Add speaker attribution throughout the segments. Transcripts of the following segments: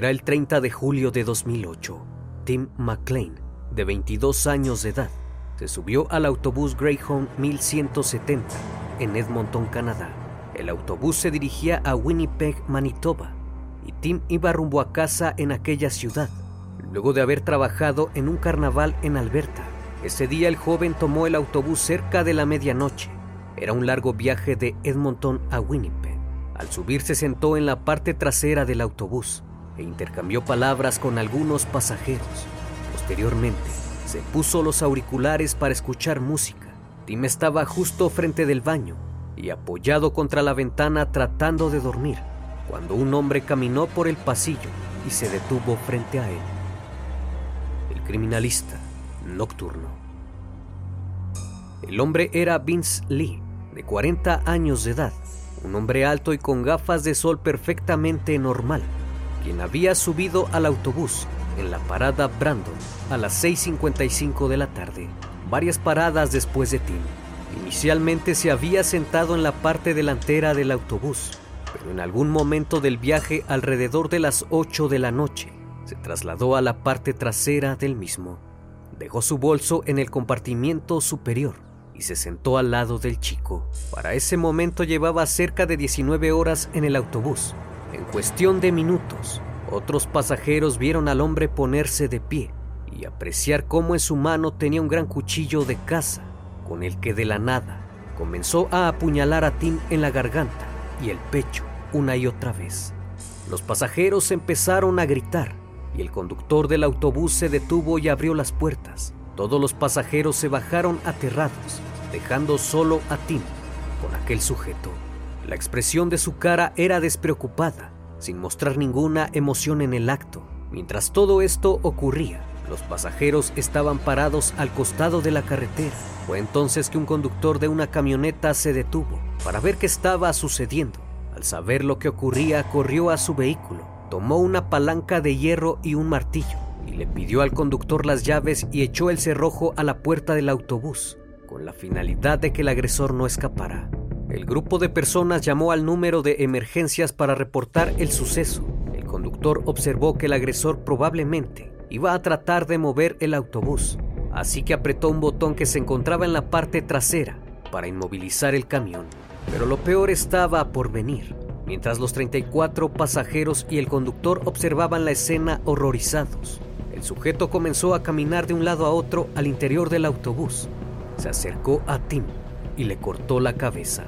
Speaker 1: Era el 30 de julio de 2008. Tim McLean, de 22 años de edad, se subió al autobús Greyhound 1170 en Edmonton, Canadá. El autobús se dirigía a Winnipeg, Manitoba, y Tim iba rumbo a casa en aquella ciudad, luego de haber trabajado en un carnaval en Alberta. Ese día el joven tomó el autobús cerca de la medianoche. Era un largo viaje de Edmonton a Winnipeg. Al subir se sentó en la parte trasera del autobús e intercambió palabras con algunos pasajeros. Posteriormente, se puso los auriculares para escuchar música. Tim estaba justo frente del baño y apoyado contra la ventana tratando de dormir, cuando un hombre caminó por el pasillo y se detuvo frente a él. El criminalista nocturno. El hombre era Vince Lee, de 40 años de edad, un hombre alto y con gafas de sol perfectamente normal quien había subido al autobús en la parada Brandon a las 6.55 de la tarde, varias paradas después de Tim. Inicialmente se había sentado en la parte delantera del autobús, pero en algún momento del viaje alrededor de las 8 de la noche se trasladó a la parte trasera del mismo. Dejó su bolso en el compartimiento superior y se sentó al lado del chico. Para ese momento llevaba cerca de 19 horas en el autobús cuestión de minutos, otros pasajeros vieron al hombre ponerse de pie y apreciar cómo en su mano tenía un gran cuchillo de caza, con el que de la nada comenzó a apuñalar a Tim en la garganta y el pecho una y otra vez. Los pasajeros empezaron a gritar y el conductor del autobús se detuvo y abrió las puertas. Todos los pasajeros se bajaron aterrados, dejando solo a Tim con aquel sujeto. La expresión de su cara era despreocupada, sin mostrar ninguna emoción en el acto. Mientras todo esto ocurría, los pasajeros estaban parados al costado de la carretera. Fue entonces que un conductor de una camioneta se detuvo para ver qué estaba sucediendo. Al saber lo que ocurría, corrió a su vehículo, tomó una palanca de hierro y un martillo, y le pidió al conductor las llaves y echó el cerrojo a la puerta del autobús, con la finalidad de que el agresor no escapara. El grupo de personas llamó al número de emergencias para reportar el suceso. El conductor observó que el agresor probablemente iba a tratar de mover el autobús, así que apretó un botón que se encontraba en la parte trasera para inmovilizar el camión. Pero lo peor estaba por venir. Mientras los 34 pasajeros y el conductor observaban la escena horrorizados, el sujeto comenzó a caminar de un lado a otro al interior del autobús. Se acercó a Tim y le cortó la cabeza.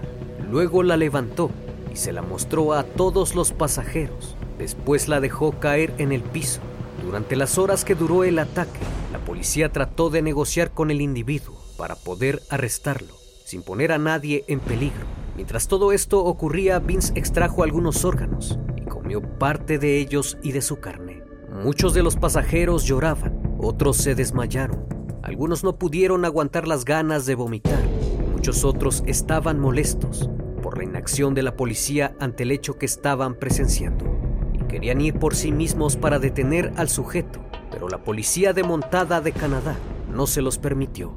Speaker 1: Luego la levantó y se la mostró a todos los pasajeros. Después la dejó caer en el piso. Durante las horas que duró el ataque, la policía trató de negociar con el individuo para poder arrestarlo, sin poner a nadie en peligro. Mientras todo esto ocurría, Vince extrajo algunos órganos y comió parte de ellos y de su carne. Muchos de los pasajeros lloraban, otros se desmayaron, algunos no pudieron aguantar las ganas de vomitar, muchos otros estaban molestos inacción de la policía ante el hecho que estaban presenciando y querían ir por sí mismos para detener al sujeto, pero la policía de montada de Canadá no se los permitió.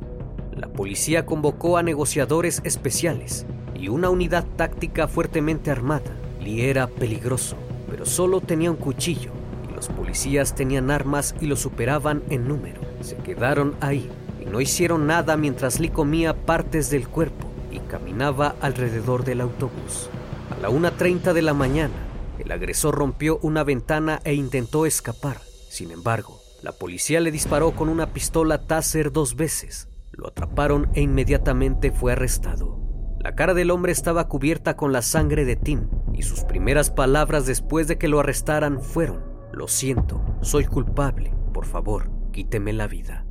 Speaker 1: La policía convocó a negociadores especiales y una unidad táctica fuertemente armada. Lee era peligroso, pero solo tenía un cuchillo y los policías tenían armas y lo superaban en número. Se quedaron ahí y no hicieron nada mientras Lee comía partes del cuerpo y caminaba alrededor del autobús. A la 1.30 de la mañana, el agresor rompió una ventana e intentó escapar. Sin embargo, la policía le disparó con una pistola Taser dos veces. Lo atraparon e inmediatamente fue arrestado. La cara del hombre estaba cubierta con la sangre de Tim y sus primeras palabras después de que lo arrestaran fueron, lo siento, soy culpable, por favor, quíteme la vida.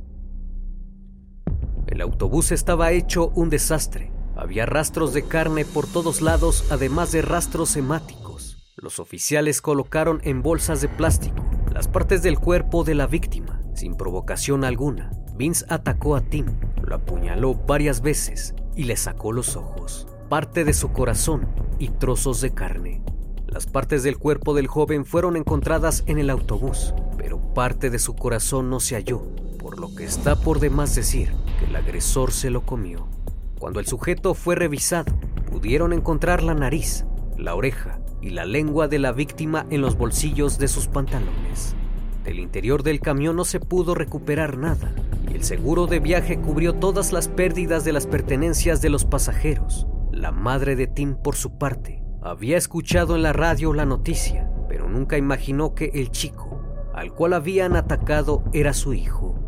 Speaker 1: El autobús estaba hecho un desastre. Había rastros de carne por todos lados, además de rastros hemáticos. Los oficiales colocaron en bolsas de plástico las partes del cuerpo de la víctima, sin provocación alguna. Vince atacó a Tim, lo apuñaló varias veces y le sacó los ojos, parte de su corazón y trozos de carne. Las partes del cuerpo del joven fueron encontradas en el autobús, pero parte de su corazón no se halló, por lo que está por demás decir que el agresor se lo comió. Cuando el sujeto fue revisado, pudieron encontrar la nariz, la oreja y la lengua de la víctima en los bolsillos de sus pantalones. Del interior del camión no se pudo recuperar nada, el seguro de viaje cubrió todas las pérdidas de las pertenencias de los pasajeros. La madre de Tim, por su parte, había escuchado en la radio la noticia, pero nunca imaginó que el chico, al cual habían atacado, era su hijo.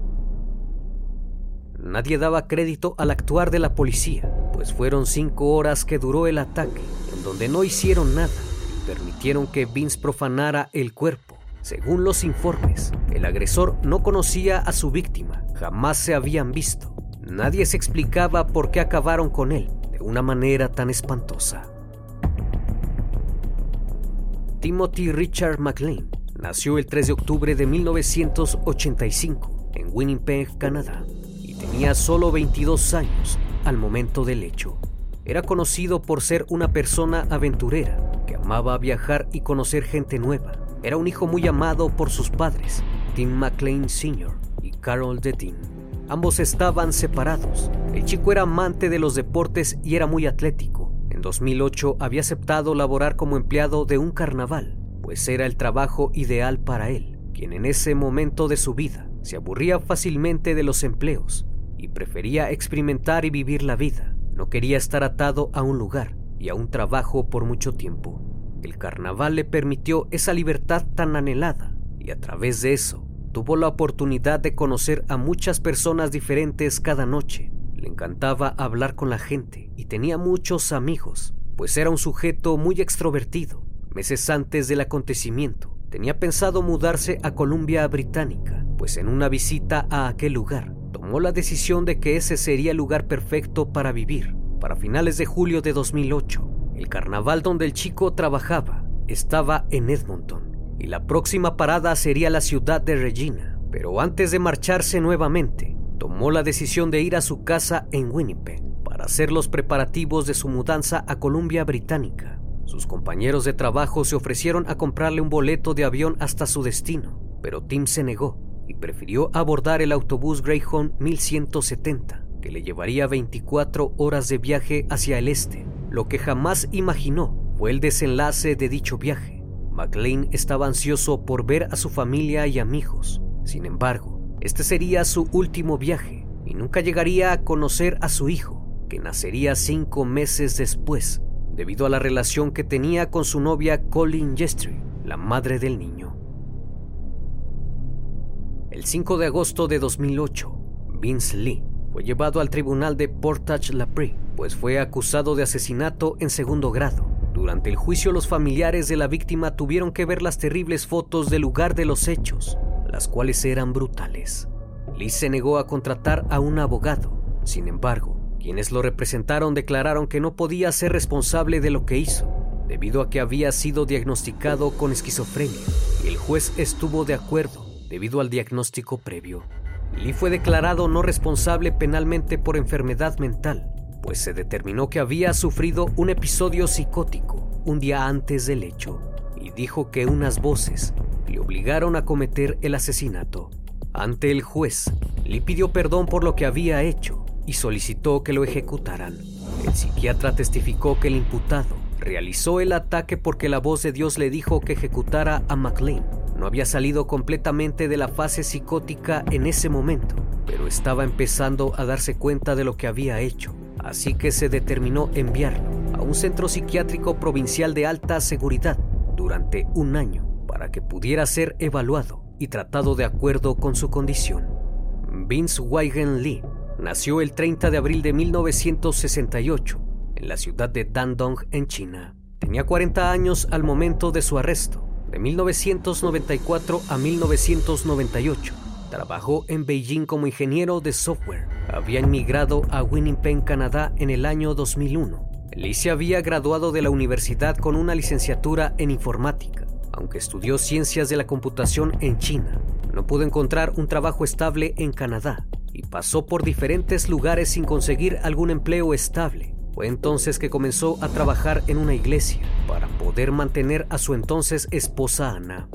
Speaker 1: Nadie daba crédito al actuar de la policía, pues fueron cinco horas que duró el ataque, en donde no hicieron nada y permitieron que Vince profanara el cuerpo. Según los informes, el agresor no conocía a su víctima, jamás se habían visto. Nadie se explicaba por qué acabaron con él de una manera tan espantosa. Timothy Richard McLean nació el 3 de octubre de 1985 en Winnipeg, Canadá, tenía solo 22 años al momento del hecho. Era conocido por ser una persona aventurera que amaba viajar y conocer gente nueva era un hijo muy amado por sus padres, Tim McLean Sr. y Carol Dean. Ambos estaban separados. El chico era amante de los deportes y era muy atlético. En 2008 había aceptado laborar como empleado de un carnaval, pues era el trabajo ideal para él, quien en ese momento de su vida se aburría fácilmente de los empleos y prefería experimentar y vivir la vida. No quería estar atado a un lugar y a un trabajo por mucho tiempo. El carnaval le permitió esa libertad tan anhelada y a través de eso tuvo la oportunidad de conocer a muchas personas diferentes cada noche. Le encantaba hablar con la gente y tenía muchos amigos, pues era un sujeto muy extrovertido. Meses antes del acontecimiento, tenía pensado mudarse a Columbia Británica, pues en una visita a aquel lugar, tomó la decisión de que ese sería el lugar perfecto para vivir. Para finales de julio de 2008, el carnaval donde el chico trabajaba estaba en Edmonton y la próxima parada sería la ciudad de Regina. Pero antes de marcharse nuevamente, tomó la decisión de ir a su casa en Winnipeg para hacer los preparativos de su mudanza a Columbia Británica. Sus compañeros de trabajo se ofrecieron a comprarle un boleto de avión hasta su destino, pero Tim se negó y prefirió abordar el autobús Greyhound 1170 que le llevaría 24 horas de viaje hacia el este. Lo que jamás imaginó fue el desenlace de dicho viaje. McLean estaba ansioso por ver a su familia y amigos. Sin embargo, este sería su último viaje y nunca llegaría a conocer a su hijo, que nacería cinco meses después, debido a la relación que tenía con su novia Colin Gestry, la madre del niño. El 5 de agosto de 2008, Vince Lee fue llevado al tribunal de Portage-la-Prairie, pues fue acusado de asesinato en segundo grado. Durante el juicio, los familiares de la víctima tuvieron que ver las terribles fotos del lugar de los hechos, las cuales eran brutales. Lee se negó a contratar a un abogado. Sin embargo, quienes lo representaron declararon que no podía ser responsable de lo que hizo, debido a que había sido diagnosticado con esquizofrenia, y el juez estuvo de acuerdo debido al diagnóstico previo. Lee fue declarado no responsable penalmente por enfermedad mental, pues se determinó que había sufrido un episodio psicótico un día antes del hecho y dijo que unas voces le obligaron a cometer el asesinato. Ante el juez, Lee pidió perdón por lo que había hecho y solicitó que lo ejecutaran. El psiquiatra testificó que el imputado realizó el ataque porque la voz de Dios le dijo que ejecutara a McLean no había salido completamente de la fase psicótica en ese momento, pero estaba empezando a darse cuenta de lo que había hecho, así que se determinó enviarlo a un centro psiquiátrico provincial de alta seguridad durante un año para que pudiera ser evaluado y tratado de acuerdo con su condición. Vince Weigen Lee nació el 30 de abril de 1968 en la ciudad de Dandong, en China. Tenía 40 años al momento de su arresto de 1994 a 1998. Trabajó en Beijing como ingeniero de software. Había emigrado a Winnipeg, Canadá en el año 2001. Lee se había graduado de la universidad con una licenciatura en informática, aunque estudió ciencias de la computación en China. No pudo encontrar un trabajo estable en Canadá y pasó por diferentes lugares sin conseguir algún empleo estable. Fue entonces que comenzó a trabajar en una iglesia para poder mantener a su entonces esposa Ana.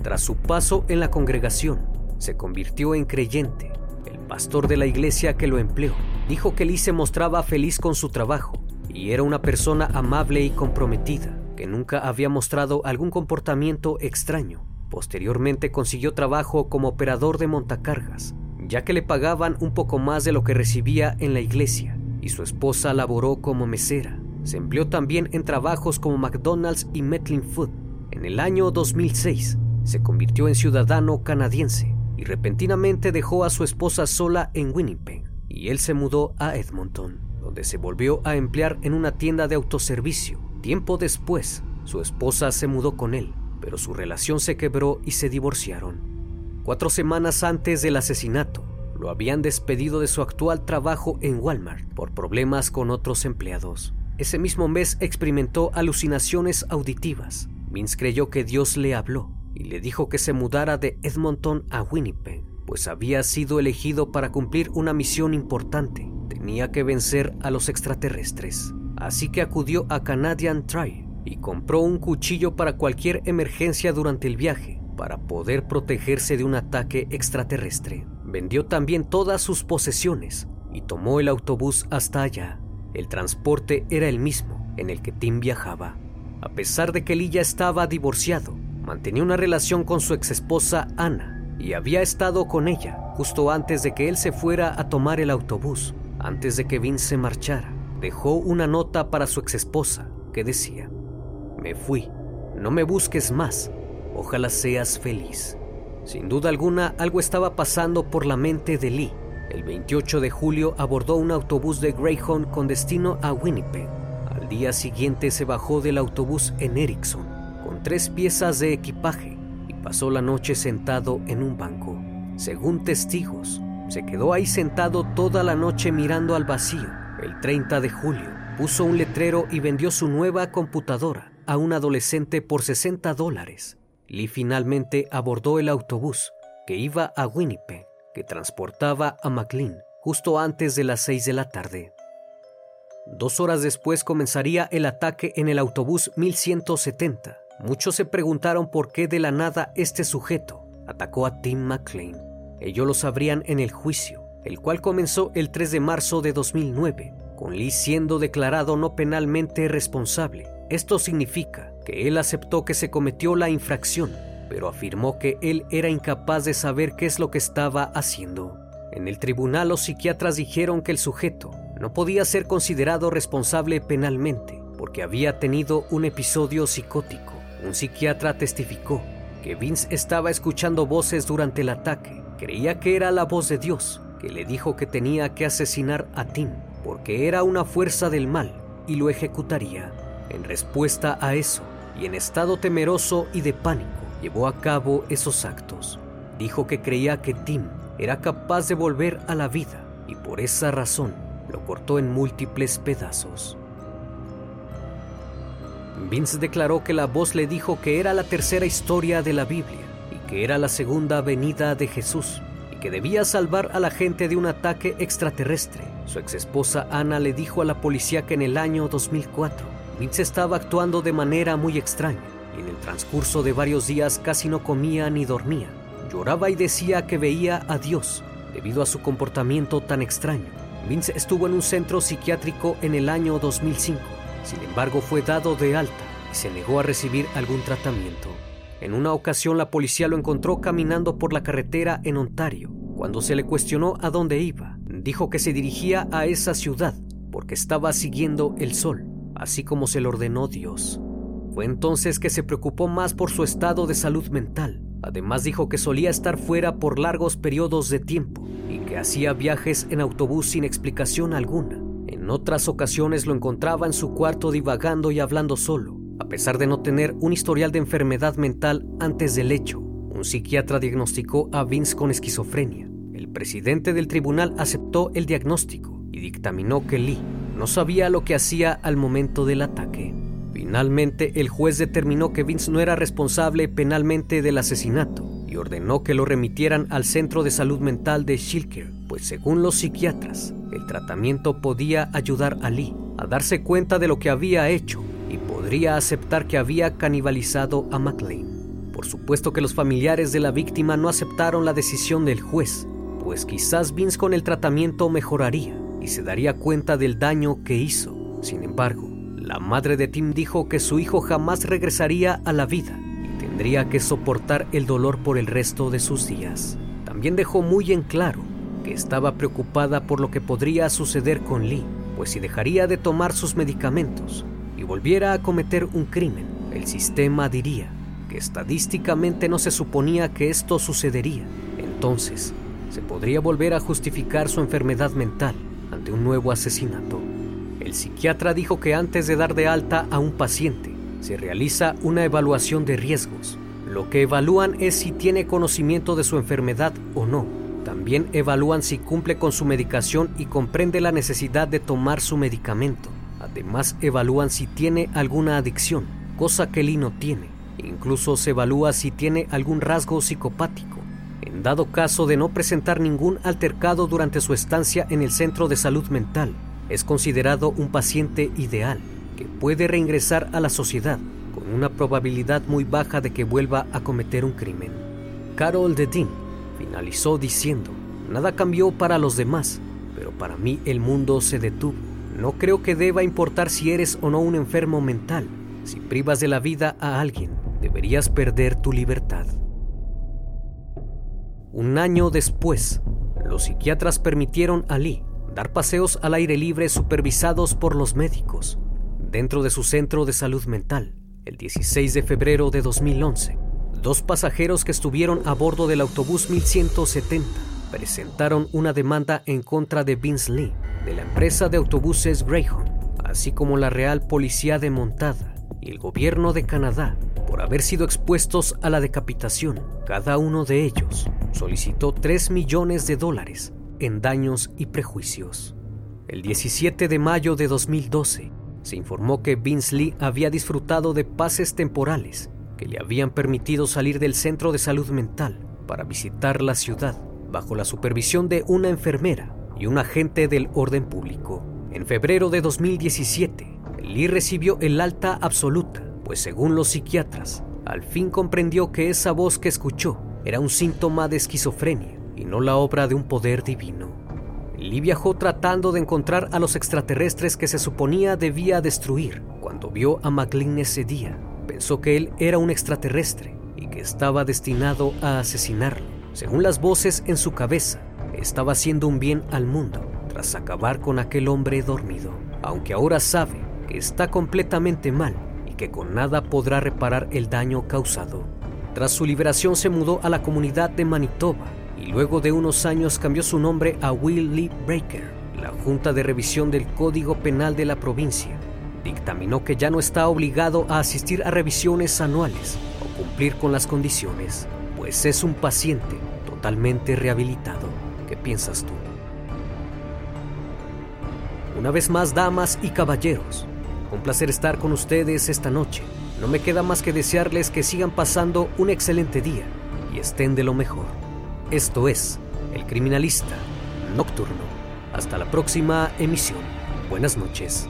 Speaker 1: Tras su paso en la congregación, se convirtió en creyente. El pastor de la iglesia que lo empleó dijo que Lee se mostraba feliz con su trabajo y era una persona amable y comprometida, que nunca había mostrado algún comportamiento extraño. Posteriormente consiguió trabajo como operador de montacargas, ya que le pagaban un poco más de lo que recibía en la iglesia y su esposa laboró como mesera. Se empleó también en trabajos como McDonald's y Metlin Food. En el año 2006 se convirtió en ciudadano canadiense y repentinamente dejó a su esposa sola en Winnipeg y él se mudó a Edmonton, donde se volvió a emplear en una tienda de autoservicio. Tiempo después, su esposa se mudó con él, pero su relación se quebró y se divorciaron. Cuatro semanas antes del asesinato, lo habían despedido de su actual trabajo en Walmart por problemas con otros empleados. Ese mismo mes experimentó alucinaciones auditivas. Vince creyó que Dios le habló y le dijo que se mudara de Edmonton a Winnipeg, pues había sido elegido para cumplir una misión importante. Tenía que vencer a los extraterrestres. Así que acudió a Canadian Tire y compró un cuchillo para cualquier emergencia durante el viaje para poder protegerse de un ataque extraterrestre. Vendió también todas sus posesiones y tomó el autobús hasta allá. El transporte era el mismo en el que Tim viajaba. A pesar de que Lee ya estaba divorciado, mantenía una relación con su exesposa Ana y había estado con ella justo antes de que él se fuera a tomar el autobús. Antes de que Vince se marchara, dejó una nota para su exesposa que decía, Me fui, no me busques más, ojalá seas feliz. Sin duda alguna, algo estaba pasando por la mente de Lee. El 28 de julio abordó un autobús de Greyhound con destino a Winnipeg. Al día siguiente se bajó del autobús en Erickson con tres piezas de equipaje y pasó la noche sentado en un banco. Según testigos, se quedó ahí sentado toda la noche mirando al vacío. El 30 de julio puso un letrero y vendió su nueva computadora a un adolescente por 60 dólares. Lee finalmente abordó el autobús que iba a Winnipeg, que transportaba a McLean justo antes de las 6 de la tarde. Dos horas después comenzaría el ataque en el autobús 1170. Muchos se preguntaron por qué de la nada este sujeto atacó a Tim McLean. Ellos lo sabrían en el juicio. el cual comenzó el 3 de marzo de 2009, con Lee siendo declarado no penalmente responsable. Esto significa que él aceptó que se cometió la infracción, pero afirmó que él era incapaz de saber qué es lo que estaba haciendo. En el tribunal los psiquiatras dijeron que el sujeto no podía ser considerado responsable penalmente porque había tenido un episodio psicótico. Un psiquiatra testificó que Vince estaba escuchando voces durante el ataque. Creía que era la voz de Dios, que le dijo que tenía que asesinar a Tim porque era una fuerza del mal y lo ejecutaría. En respuesta a eso, y en estado temeroso y de pánico, llevó a cabo esos actos. Dijo que creía que Tim era capaz de volver a la vida y por esa razón lo cortó en múltiples pedazos. Vince declaró que la voz le dijo que era la tercera historia de la Biblia y que era la segunda venida de Jesús y que debía salvar a la gente de un ataque extraterrestre. Su exesposa Ana le dijo a la policía que en el año 2004 Vince estaba actuando de manera muy extraña y en el transcurso de varios días casi no comía ni dormía. Lloraba y decía que veía a Dios debido a su comportamiento tan extraño. Vince estuvo en un centro psiquiátrico en el año 2005 sin embargo, fue dado de alta y se negó a recibir algún tratamiento. En una ocasión la policía lo encontró caminando por la carretera en Ontario. Cuando se le cuestionó a dónde iba, dijo que se dirigía a esa ciudad porque estaba siguiendo el sol, así como se le ordenó Dios. Fue entonces que se preocupó más por su estado de salud mental. Además dijo que solía estar fuera por largos periodos de tiempo y que hacía viajes en autobús sin explicación alguna. En otras ocasiones lo encontraba en su cuarto divagando y hablando solo, a pesar de no tener un historial de enfermedad mental antes del hecho. Un psiquiatra diagnosticó a Vince con esquizofrenia. El presidente del tribunal aceptó el diagnóstico y dictaminó que Lee no sabía lo que hacía al momento del ataque. Finalmente, el juez determinó que Vince no era responsable penalmente del asesinato y ordenó que lo remitieran al Centro de Salud Mental de Shilker, pues según los psiquiatras, el tratamiento podía ayudar a Lee a darse cuenta de lo que había hecho y podría aceptar que había canibalizado a McLean. Por supuesto que los familiares de la víctima no aceptaron la decisión del juez, pues quizás Vince con el tratamiento mejoraría y se daría cuenta del daño que hizo. Sin embargo, la madre de Tim dijo que su hijo jamás regresaría a la vida y tendría que soportar el dolor por el resto de sus días. También dejó muy en claro estaba preocupada por lo que podría suceder con Lee, pues si dejaría de tomar sus medicamentos y volviera a cometer un crimen, el sistema diría que estadísticamente no se suponía que esto sucedería. Entonces, se podría volver a justificar su enfermedad mental ante un nuevo asesinato. El psiquiatra dijo que antes de dar de alta a un paciente, se realiza una evaluación de riesgos. Lo que evalúan es si tiene conocimiento de su enfermedad o no también evalúan si cumple con su medicación y comprende la necesidad de tomar su medicamento. Además, evalúan si tiene alguna adicción, cosa que Lee no tiene. Incluso se evalúa si tiene algún rasgo psicopático. Dado caso de no presentar ningún altercado durante su estancia en el centro de salud mental, es considerado un paciente ideal que puede reingresar a la sociedad con una probabilidad muy baja de que vuelva a cometer un crimen. Carol Dedin Finalizó diciendo, nada cambió para los demás, pero para mí el mundo se detuvo. No creo que deba importar si eres o no un enfermo mental. Si privas de la vida a alguien, deberías perder tu libertad. Un año después, los psiquiatras permitieron a Lee dar paseos al aire libre supervisados por los médicos dentro de su centro de salud mental el 16 de febrero de 2011. Dos pasajeros que estuvieron a bordo del autobús 1170 presentaron una demanda en contra de Vince Lee, de la empresa de autobuses Greyhound, así como la Real Policía de Montada y el gobierno de Canadá por haber sido expuestos a la decapitación. Cada uno de ellos solicitó 3 millones de dólares en daños y prejuicios. El 17 de mayo de 2012 se informó que Vince Lee había disfrutado de pases temporales que le habían permitido salir del centro de salud mental para visitar la ciudad bajo la supervisión de una enfermera y un agente del orden público. En febrero de 2017, Lee recibió el alta absoluta, pues según los psiquiatras, al fin comprendió que esa voz que escuchó era un síntoma de esquizofrenia y no la obra de un poder divino. Lee viajó tratando de encontrar a los extraterrestres que se suponía debía destruir. Cuando vio a McLean ese día, pensó que él era un extraterrestre y que estaba destinado a asesinarlo. Según las voces en su cabeza, estaba haciendo un bien al mundo tras acabar con aquel hombre dormido, aunque ahora sabe que está completamente mal que con nada podrá reparar el daño causado. Tras su liberación se mudó a la comunidad de Manitoba y luego de unos años cambió su nombre a Will Lee Breaker. La Junta de Revisión del Código Penal de la provincia dictaminó que ya no está obligado a asistir a revisiones anuales o cumplir con las condiciones, pues es un paciente totalmente rehabilitado. ¿Qué piensas tú? Una vez más, damas y caballeros, un placer estar con ustedes esta noche. No me queda más que desearles que sigan pasando un excelente día y estén de lo mejor. Esto es El Criminalista Nocturno. Hasta la próxima emisión. Buenas noches.